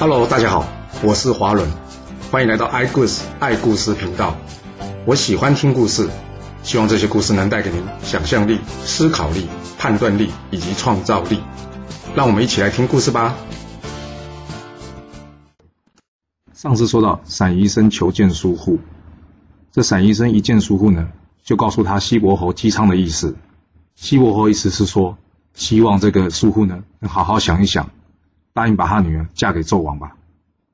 Hello，大家好，我是华伦，欢迎来到爱故事爱故事频道。我喜欢听故事，希望这些故事能带给您想象力、思考力、判断力以及创造力。让我们一起来听故事吧。上次说到陕医生求见苏护，这陕医生一见苏护呢，就告诉他西伯侯姬昌的意思。西伯侯意思是说，希望这个苏护呢能好好想一想。答应把他女儿嫁给纣王吧。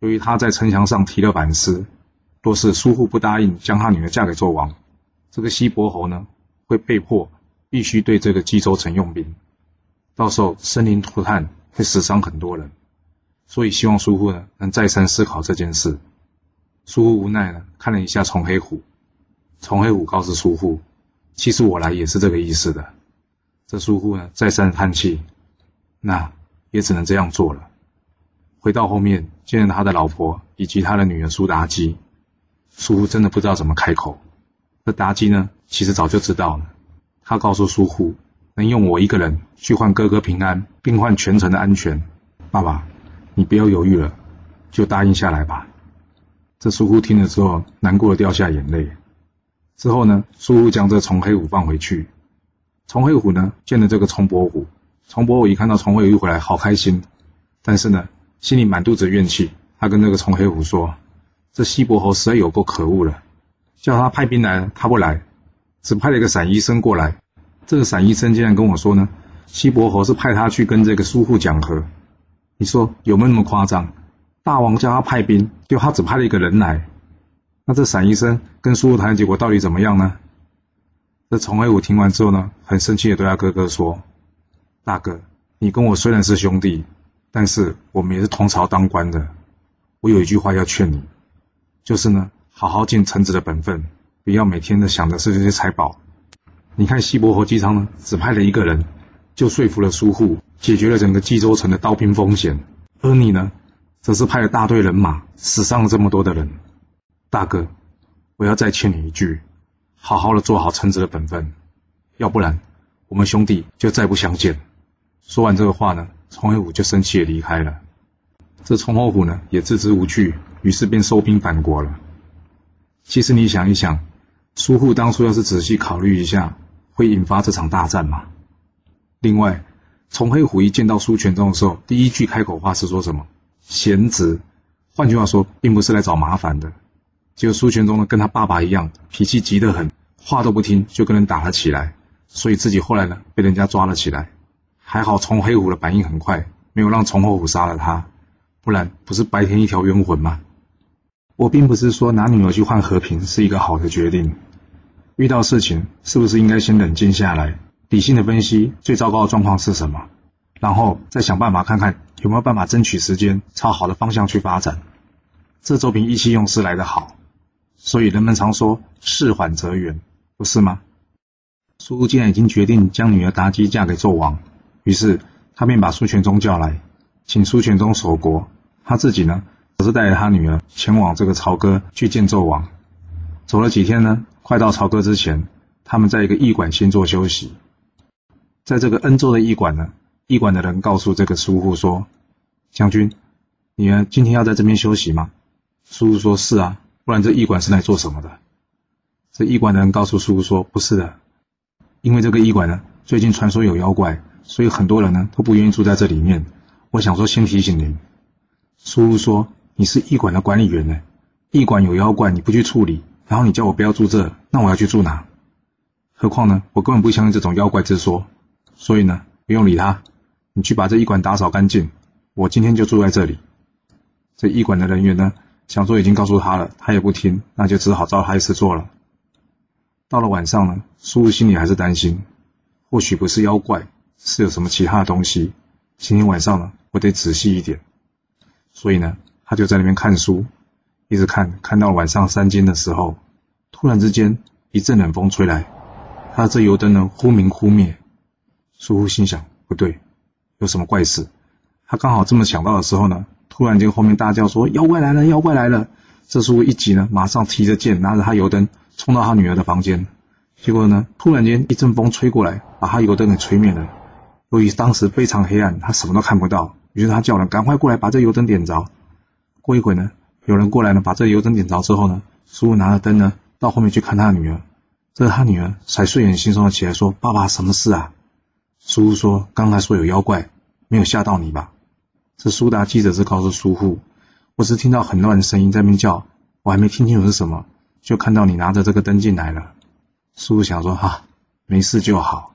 由于他在城墙上提了板诗，若是苏护不答应将他女儿嫁给纣王，这个西伯侯呢会被迫必须对这个冀州城用兵，到时候生灵涂炭，会死伤很多人。所以希望苏护呢能再三思考这件事。苏护无奈呢看了一下崇黑虎，崇黑虎告诉苏护，其实我来也是这个意思的。这苏护呢再三叹气，那也只能这样做了。回到后面，见了他的老婆以及他的女儿苏妲己，苏护真的不知道怎么开口。这妲己呢，其实早就知道了。他告诉苏护，能用我一个人去换哥哥平安，并换全城的安全。爸爸，你不要犹豫了，就答应下来吧。这苏护听了之后，难过的掉下眼泪。之后呢，苏护将这崇黑虎放回去。崇黑虎呢，见了这个崇伯虎，崇伯虎一看到崇黑虎回来，好开心。但是呢，心里满肚子怨气，他跟那个崇黑虎说：“这西伯侯实在有够可恶了，叫他派兵来，他不来，只派了一个散医生过来。这个散医生竟然跟我说呢，西伯侯是派他去跟这个苏护讲和。你说有没有那么夸张？大王叫他派兵，就他只派了一个人来。那这散医生跟苏护谈的结果到底怎么样呢？”这崇黑虎听完之后呢，很生气的对他哥哥说：“大哥，你跟我虽然是兄弟。”但是我们也是同朝当官的，我有一句话要劝你，就是呢，好好尽臣子的本分，不要每天的想的是这些财宝。你看西伯侯姬昌呢，只派了一个人，就说服了苏护，解决了整个冀州城的刀兵风险，而你呢，则是派了大队人马，死伤了这么多的人。大哥，我要再劝你一句，好好的做好臣子的本分，要不然我们兄弟就再不相见。说完这个话呢。崇黑虎就生气的离开了，这崇侯虎呢也自知无惧，于是便收兵反国了。其实你想一想，苏护当初要是仔细考虑一下，会引发这场大战吗？另外，崇黑虎一见到苏全忠的时候，第一句开口话是说什么？贤侄，换句话说，并不是来找麻烦的。结果苏全忠呢跟他爸爸一样，脾气急得很，话都不听就跟人打了起来，所以自己后来呢被人家抓了起来。还好，崇黑虎的反应很快，没有让崇侯虎杀了他，不然不是白天一条冤魂吗？我并不是说拿女儿去换和平是一个好的决定，遇到事情是不是应该先冷静下来，理性的分析最糟糕的状况是什么，然后再想办法看看有没有办法争取时间朝好的方向去发展，这周平意气用事来得好，所以人们常说事缓则圆，不是吗？苏既然已经决定将女儿妲己嫁给纣王。于是他便把苏全忠叫来，请苏全忠守国，他自己呢，则是带着他女儿前往这个朝歌去见纣王。走了几天呢，快到朝歌之前，他们在一个驿馆先做休息。在这个恩州的驿馆呢，驿馆的人告诉这个苏护说：“将军，你呢今天要在这边休息吗？”苏护说：“是啊，不然这驿馆是来做什么的？”这驿馆的人告诉苏护说：“不是的，因为这个驿馆呢，最近传说有妖怪。”所以很多人呢都不愿意住在这里面。我想说，先提醒您，叔叔说你是驿馆的管理员呢，驿馆有妖怪，你不去处理，然后你叫我不要住这，那我要去住哪？何况呢，我根本不相信这种妖怪之说。所以呢，不用理他，你去把这驿馆打扫干净。我今天就住在这里。这驿馆的人员呢，想说已经告诉他了，他也不听，那就只好照他意思做了。到了晚上呢，叔叔心里还是担心，或许不是妖怪。是有什么其他的东西？今天晚上呢，我得仔细一点。所以呢，他就在那边看书，一直看，看到晚上三更的时候，突然之间一阵冷风吹来，他这油灯呢忽明忽灭。苏护心想：不对，有什么怪事？他刚好这么想到的时候呢，突然间后面大叫说：“妖怪来了！妖怪来了！”这时候一急呢，马上提着剑，拿着他油灯，冲到他女儿的房间。结果呢，突然间一阵风吹过来，把他油灯给吹灭了。由于当时非常黑暗，他什么都看不到，于是他叫人赶快过来把这油灯点着。过一会呢，有人过来呢，把这油灯点着之后呢，叔父拿着灯呢，到后面去看他的女儿。这他女儿才睡眼惺忪的起来说：“爸爸，什么事啊？”叔父说：“刚才说有妖怪，没有吓到你吧？”这苏达记者是告诉叔父：“我只听到很乱的声音在那边叫，我还没听清楚是什么，就看到你拿着这个灯进来了。”叔父想说：“哈，没事就好。”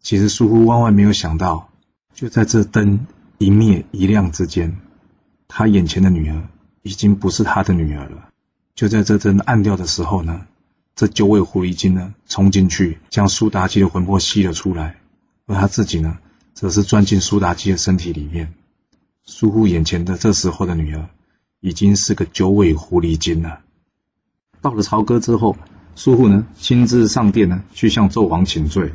其实叔父万万没有想到，就在这灯一灭一亮之间，他眼前的女儿已经不是他的女儿了。就在这灯暗掉的时候呢。这九尾狐狸精呢，冲进去将苏妲己的魂魄吸了出来，而他自己呢，则是钻进苏妲己的身体里面。苏护眼前的这时候的女儿，已经是个九尾狐狸精了。到了朝歌之后，苏护呢亲自上殿呢，去向纣王请罪。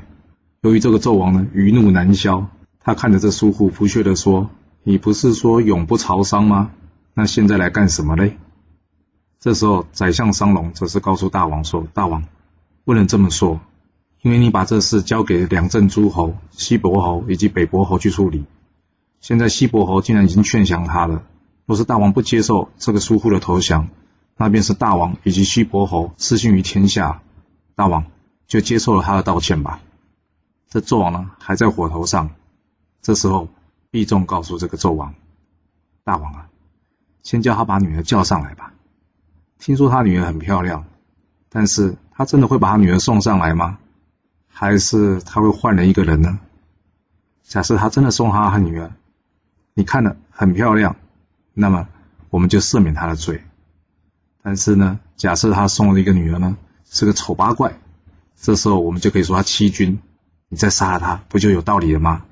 由于这个纣王呢余怒难消，他看着这苏护不屑地说：“你不是说永不朝商吗？那现在来干什么嘞？”这时候，宰相商龙则是告诉大王说：“大王，不能这么说，因为你把这事交给两镇诸侯西伯侯以及北伯侯去处理。现在西伯侯竟然已经劝降他了。若是大王不接受这个疏忽的投降，那便是大王以及西伯侯失信于天下。大王就接受了他的道歉吧。”这纣王呢，还在火头上。这时候，毕仲告诉这个纣王：“大王啊，先叫他把女儿叫上来吧。”听说他女儿很漂亮，但是他真的会把他女儿送上来吗？还是他会换了一个人呢？假设他真的送他他女儿，你看了很漂亮，那么我们就赦免他的罪。但是呢，假设他送了一个女儿呢，是个丑八怪，这时候我们就可以说他欺君，你再杀了他，不就有道理了吗？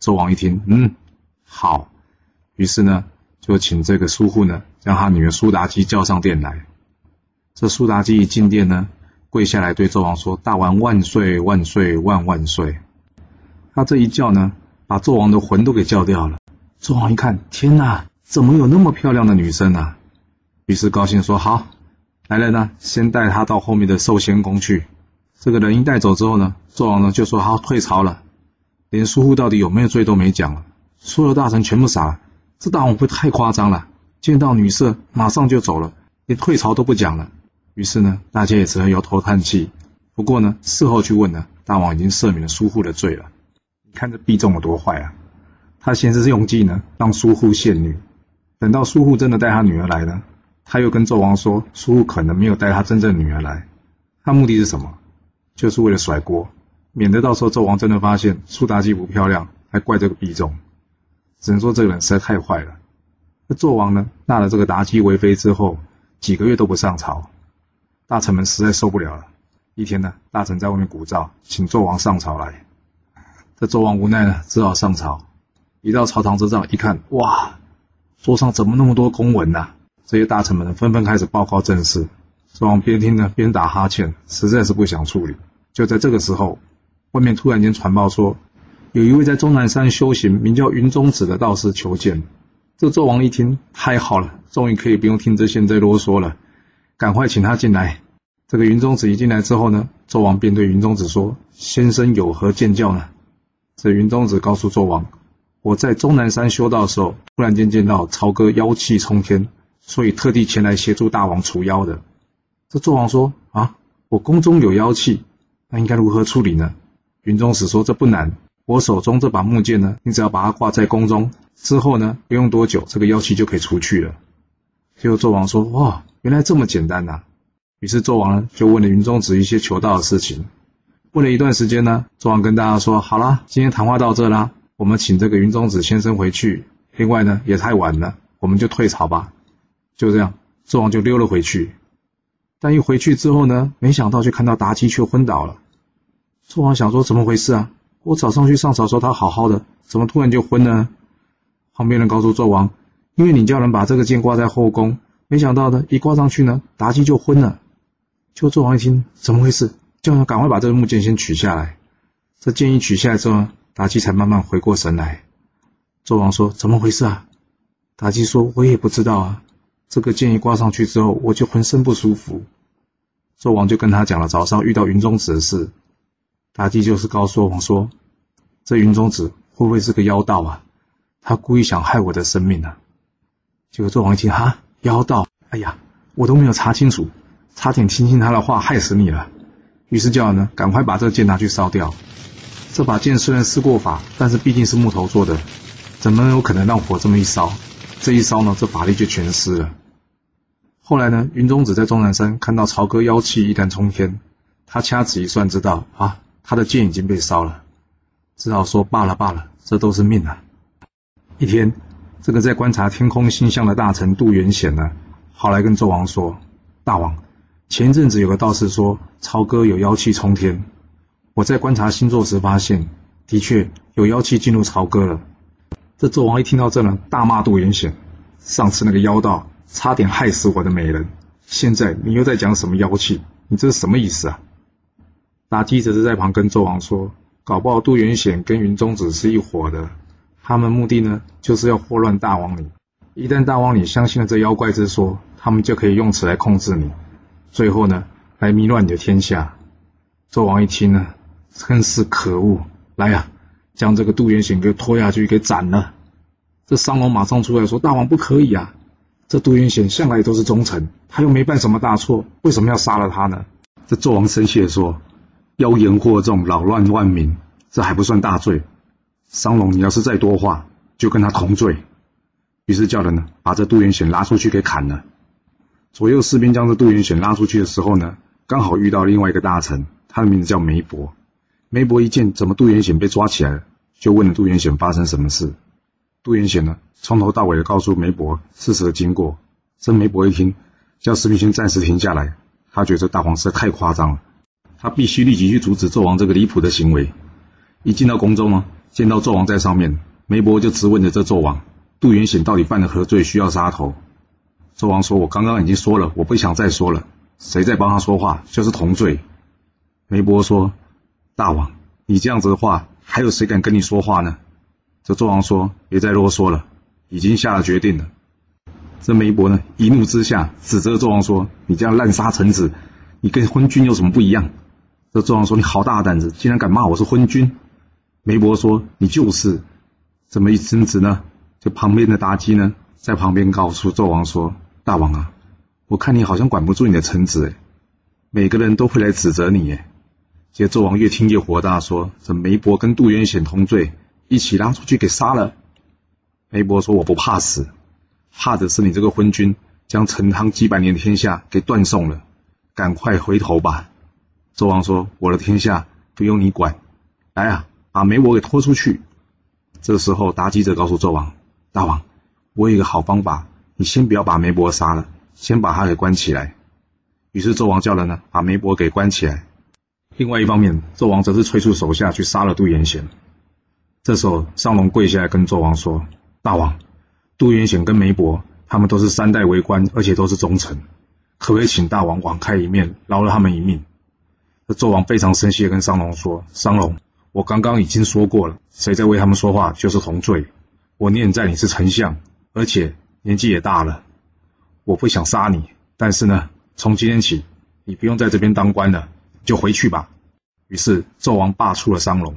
纣王一听，嗯，好，于是呢。就请这个叔父呢，将他女儿苏妲己叫上殿来。这苏妲己一进殿呢，跪下来对纣王说：“大王万岁万岁万万岁！”他这一叫呢，把纣王的魂都给叫掉了。纣王一看，天哪，怎么有那么漂亮的女生啊？于是高兴说：“好，来人呢，先带她到后面的寿仙宫去。”这个人一带走之后呢，纣王呢就说：“好，退朝了。”连叔父到底有没有罪都没讲了，所有大臣全部傻了。这大王会太夸张了，见到女色马上就走了，连退朝都不讲了。于是呢，大家也只能摇头叹气。不过呢，事后去问呢，大王已经赦免了叔父的罪了。你看这毕仲有多坏啊！他先是用计呢，让叔父献女，等到叔父真的带他女儿来呢，他又跟纣王说，叔父可能没有带他真正女儿来。他目的是什么？就是为了甩锅，免得到时候纣王真的发现苏妲己不漂亮，还怪这个毕仲。只能说这个人实在太坏了。那纣王呢，纳了这个妲己为妃之后，几个月都不上朝，大臣们实在受不了了。一天呢，大臣在外面鼓噪，请纣王上朝来。这纣王无奈呢，只好上朝。一到朝堂之上，一看，哇，桌上怎么那么多公文呐？这些大臣们纷纷开始报告政事。纣王边听呢，边打哈欠，实在是不想处理。就在这个时候，外面突然间传报说。有一位在终南山修行、名叫云中子的道士求见。这纣王一听，太好了，终于可以不用听这些在啰嗦了，赶快请他进来。这个云中子一进来之后呢，纣王便对云中子说：“先生有何见教呢？”这云中子告诉纣王：“我在终南山修道的时候，突然间见到朝歌妖气冲天，所以特地前来协助大王除妖的。”这纣王说：“啊，我宫中有妖气，那应该如何处理呢？”云中子说：“这不难。”我手中这把木剑呢，你只要把它挂在宫中，之后呢，不用多久，这个妖气就可以除去了。结果纣王说：“哇，原来这么简单呐！”于是纣王呢，就问了云中子一些求道的事情。过了一段时间呢，纣王跟大家说：“好啦，今天谈话到这啦，我们请这个云中子先生回去。另外呢，也太晚了，我们就退朝吧。”就这样，纣王就溜了回去。但一回去之后呢，没想到就看到妲己却昏倒了。纣王想说：“怎么回事啊？”我早上去上朝说他好好的，怎么突然就昏了？旁边人告诉纣王，因为你叫人把这个剑挂在后宫，没想到呢，一挂上去呢，妲己就昏了。就纣王一听，怎么回事？叫人赶快把这个木剑先取下来。这剑一取下来之后，妲己才慢慢回过神来。纣王说：“怎么回事啊？”妲己说：“我也不知道啊。这个剑一挂上去之后，我就浑身不舒服。”纣王就跟他讲了早上遇到云中子的事。妲己就是告诉我说：“这云中子会不会是个妖道啊？他故意想害我的生命啊！”结果纣王一听，哈，妖道，哎呀，我都没有查清楚，差点听信他的话，害死你了。于是叫人呢，赶快把这剑拿去烧掉。这把剑虽然施过法，但是毕竟是木头做的，怎么有可能让火这么一烧？这一烧呢，这法力就全失了。后来呢，云中子在终南山看到朝歌妖气一旦冲天，他掐指一算，知道啊，他的剑已经被烧了，只好说罢了罢了，这都是命啊。一天。这个在观察天空星象的大臣杜元显呢，跑来跟纣王说：“大王，前一阵子有个道士说朝歌有妖气冲天，我在观察星座时发现，的确有妖气进入朝歌了。”这纣王一听到这呢，大骂杜元显：“上次那个妖道差点害死我的美人，现在你又在讲什么妖气？你这是什么意思啊？”妲己则是在旁跟纣王说：“搞不好杜元显跟云中子是一伙的。”他们目的呢，就是要祸乱大王你。一旦大王你相信了这妖怪之说，他们就可以用此来控制你，最后呢，来迷乱你的天下。纣王一听呢，真是可恶！来呀，将这个杜元显给拖下去给斩了。这商龙马上出来说：“大王不可以啊！这杜元显向来都是忠臣，他又没犯什么大错，为什么要杀了他呢？”这纣王生气地说：“妖言惑众，扰乱万民，这还不算大罪。”商龙，你要是再多话，就跟他同罪。于是叫人呢，把这杜元显拉出去给砍了。左右士兵将这杜元显拉出去的时候呢，刚好遇到另外一个大臣，他的名字叫梅伯。梅伯一见怎么杜元显被抓起来了，就问了杜元显发生什么事。杜元显呢，从头到尾的告诉梅伯事实的经过。这梅伯一听，叫士兵先暂时停下来，他觉得大皇实在太夸张了，他必须立即去阻止纣王这个离谱的行为。一进到宫中呢。见到纣王在上面，梅伯就质问着这纣王：杜元显到底犯了何罪，需要杀头？纣王说：“我刚刚已经说了，我不想再说了。谁在帮他说话，就是同罪。”梅伯说：“大王，你这样子的话，还有谁敢跟你说话呢？”这纣王说：“别再啰嗦了，已经下了决定了。”这梅伯呢，一怒之下指责纣王说：“你这样滥杀臣子，你跟昏君有什么不一样？”这纣王说：“你好大胆子，竟然敢骂我是昏君！”梅伯说：“你就是，怎么一争执呢？就旁边的妲己呢，在旁边告诉纣王说：‘大王啊，我看你好像管不住你的臣子，每个人都会来指责你，哎。’这纣王越听越火大，说：‘这梅伯跟杜元显同罪，一起拉出去给杀了。’梅伯说：‘我不怕死，怕的是你这个昏君，将陈汤几百年的天下给断送了，赶快回头吧。’纣王说：‘我的天下不用你管，来啊！’把梅伯给拖出去。这时候，妲己者告诉纣王：“大王，我有一个好方法，你先不要把梅伯杀了，先把他给关起来。”于是纣王叫人呢，把梅伯给关起来。另外一方面，纣王则是催促手下去杀了杜元显。这时候，商龙跪下来跟纣王说：“大王，杜元显跟梅伯他们都是三代为官，而且都是忠臣，可不可以请大王网开一面，饶了他们一命？”这纣王非常生气的跟商龙说：“商龙。”我刚刚已经说过了，谁在为他们说话就是同罪。我念在你是丞相，而且年纪也大了，我不想杀你。但是呢，从今天起，你不用在这边当官了，就回去吧。于是纣王罢黜了商龙。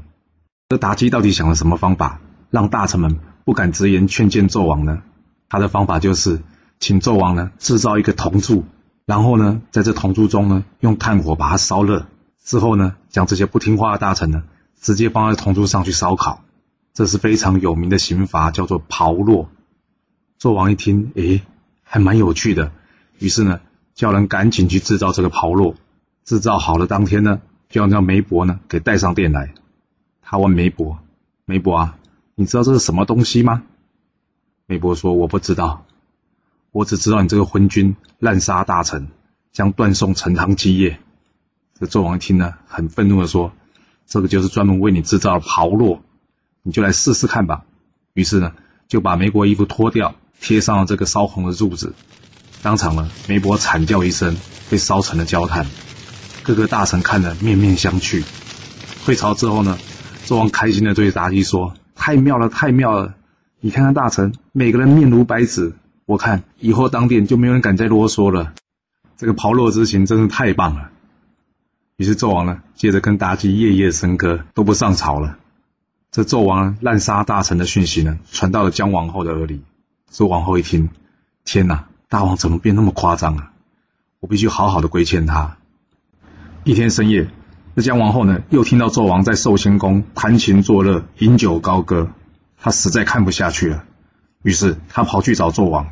这妲己到底想了什么方法，让大臣们不敢直言劝谏纣王呢？他的方法就是请纣王呢制造一个铜柱，然后呢在这铜柱中呢用炭火把它烧热，之后呢将这些不听话的大臣呢。直接放在铜柱上去烧烤，这是非常有名的刑罚，叫做炮烙。纣王一听，诶，还蛮有趣的，于是呢，叫人赶紧去制造这个炮烙。制造好了当天呢，就要让梅伯呢给带上殿来。他问梅伯：“梅伯啊，你知道这是什么东西吗？”梅伯说：“我不知道，我只知道你这个昏君滥杀大臣，将断送陈汤基业。”这纣王一听呢，很愤怒的说。这个就是专门为你制造的炮烙，你就来试试看吧。于是呢，就把梅伯衣服脱掉，贴上了这个烧红的柱子。当场呢，梅伯惨叫一声，被烧成了焦炭。各个大臣看了面面相觑。退朝之后呢，纣王开心的对妲己说：“太妙了，太妙了！你看看大臣，每个人面如白纸。我看以后当殿就没有人敢再啰嗦了。这个炮烙之行真是太棒了。”于是纣王呢，接着跟妲己夜夜笙歌，都不上朝了。这纣王滥杀大臣的讯息呢，传到了姜王后的耳里。周王后一听，天哪，大王怎么变那么夸张啊？我必须好好的规劝他。一天深夜，这姜王后呢，又听到纣王在寿仙宫弹琴作乐、饮酒高歌，她实在看不下去了。于是她跑去找纣王。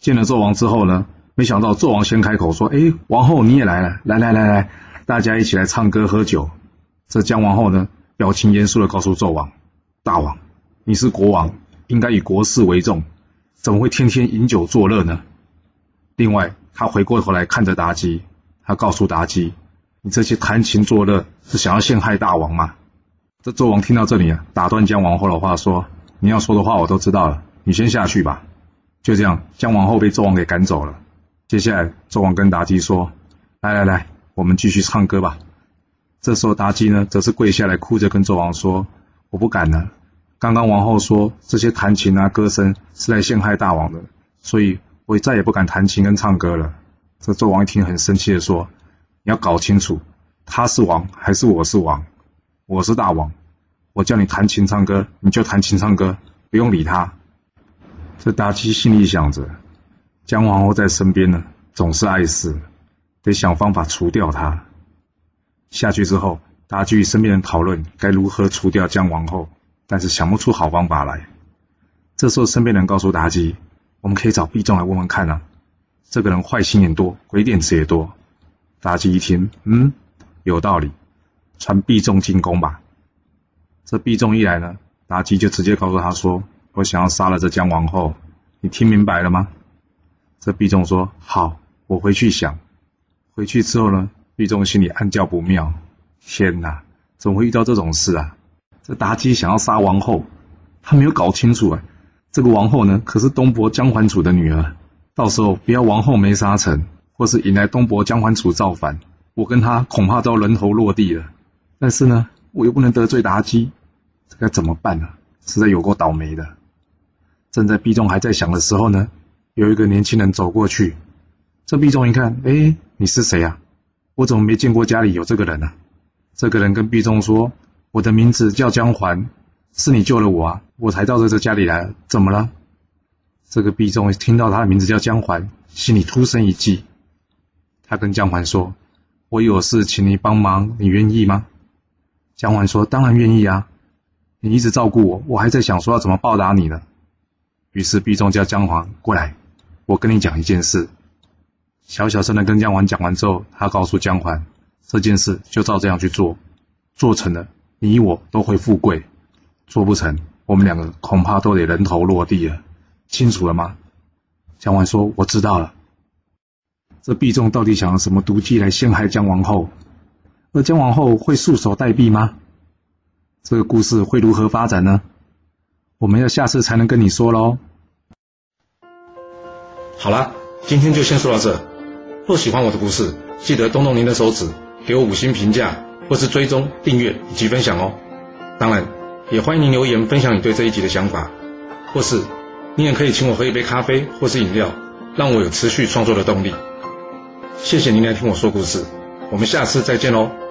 见了纣王之后呢，没想到纣王先开口说：“哎，王后你也来了，来来来来，大家一起来唱歌喝酒。”这姜王后呢，表情严肃的告诉纣王：“大王，你是国王，应该以国事为重，怎么会天天饮酒作乐呢？”另外，他回过头来看着妲己，他告诉妲己：“这些弹琴作乐，是想要陷害大王吗？”这纣王听到这里啊，打断姜王后的话说：“你要说的话我都知道了，你先下去吧。”就这样，姜王后被纣王给赶走了。接下来，纣王跟妲己说：“来来来，我们继续唱歌吧。”这时候，妲己呢，则是跪下来哭着跟纣王说：“我不敢了。刚刚王后说这些弹琴啊、歌声是来陷害大王的，所以我再也不敢弹琴跟唱歌了。”这纣王一听，很生气的说：“你要搞清楚，他是王还是我是王？我是大王，我叫你弹琴唱歌，你就弹琴唱歌，不用理他。”这妲己心里想着，姜皇后在身边呢，总是碍事，得想方法除掉她。下去之后，妲己与身边人讨论该如何除掉姜王后，但是想不出好方法来。这时候，身边人告诉妲己：“我们可以找毕仲来问问看啊，这个人坏心眼多，鬼点子也多。”妲己一听，嗯，有道理，传毕仲进宫吧。这毕仲一来呢，妲己就直接告诉他说。我想要杀了这姜王后，你听明白了吗？这毕仲说：“好，我回去想。”回去之后呢，毕仲心里暗叫不妙：天哪，怎么会遇到这种事啊？这妲己想要杀王后，他没有搞清楚啊。这个王后呢，可是东伯姜桓楚的女儿，到时候不要王后没杀成，或是引来东伯姜桓楚造反，我跟他恐怕都要人头落地了。但是呢，我又不能得罪妲己，这该怎么办呢？实在有够倒霉的。正在毕仲还在想的时候呢，有一个年轻人走过去。这毕仲一看，哎，你是谁啊？我怎么没见过家里有这个人呢？这个人跟毕仲说：“我的名字叫姜环，是你救了我啊，我才到这这家里来。怎么了？”这个毕仲听到他的名字叫姜环，心里突生一计。他跟姜环说：“我有事请你帮忙，你愿意吗？”姜环说：“当然愿意啊，你一直照顾我，我还在想说要怎么报答你呢。”于是毕仲叫姜黄过来，我跟你讲一件事。小小声的跟姜黄讲完之后，他告诉姜黄，这件事就照这样去做，做成了，你我都会富贵；做不成，我们两个恐怕都得人头落地了。清楚了吗？姜黄说：“我知道了。”这毕仲到底想用什么毒计来陷害姜王后？而姜王后会束手待毙吗？这个故事会如何发展呢？我们要下次才能跟你说喽。好了，今天就先说到这。若喜欢我的故事，记得动动您的手指，给我五星评价，或是追踪、订阅以及分享哦。当然，也欢迎您留言分享你对这一集的想法，或是你也可以请我喝一杯咖啡或是饮料，让我有持续创作的动力。谢谢您来听我说故事，我们下次再见喽。